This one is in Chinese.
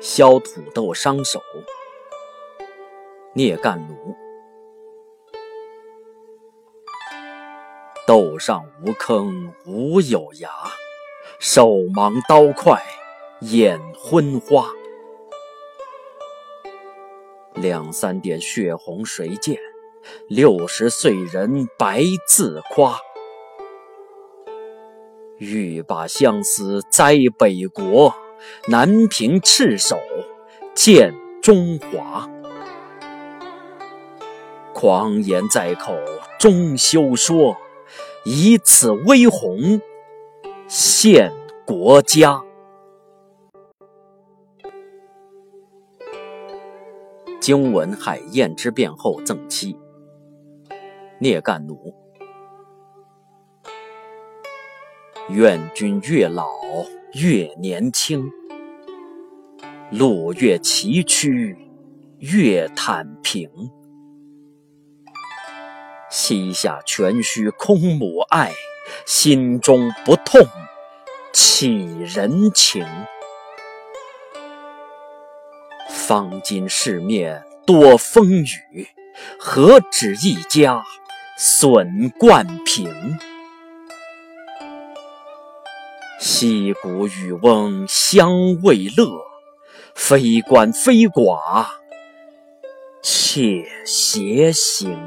削土豆伤手，聂干奴。豆上无坑无有芽，手忙刀快眼昏花。两三点血红谁见？六十岁人白自夸。欲把相思栽北国，难凭赤手见中华。狂言在口终休说。以此威宏献国家。经闻海晏之变后赠妻，聂干奴。愿君越老越年轻，路越崎岖越坦平。膝下全须空母爱，心中不痛岂人情？方今世面多风雨，何止一家损冠平？溪谷渔翁相为乐，非官非寡且偕行。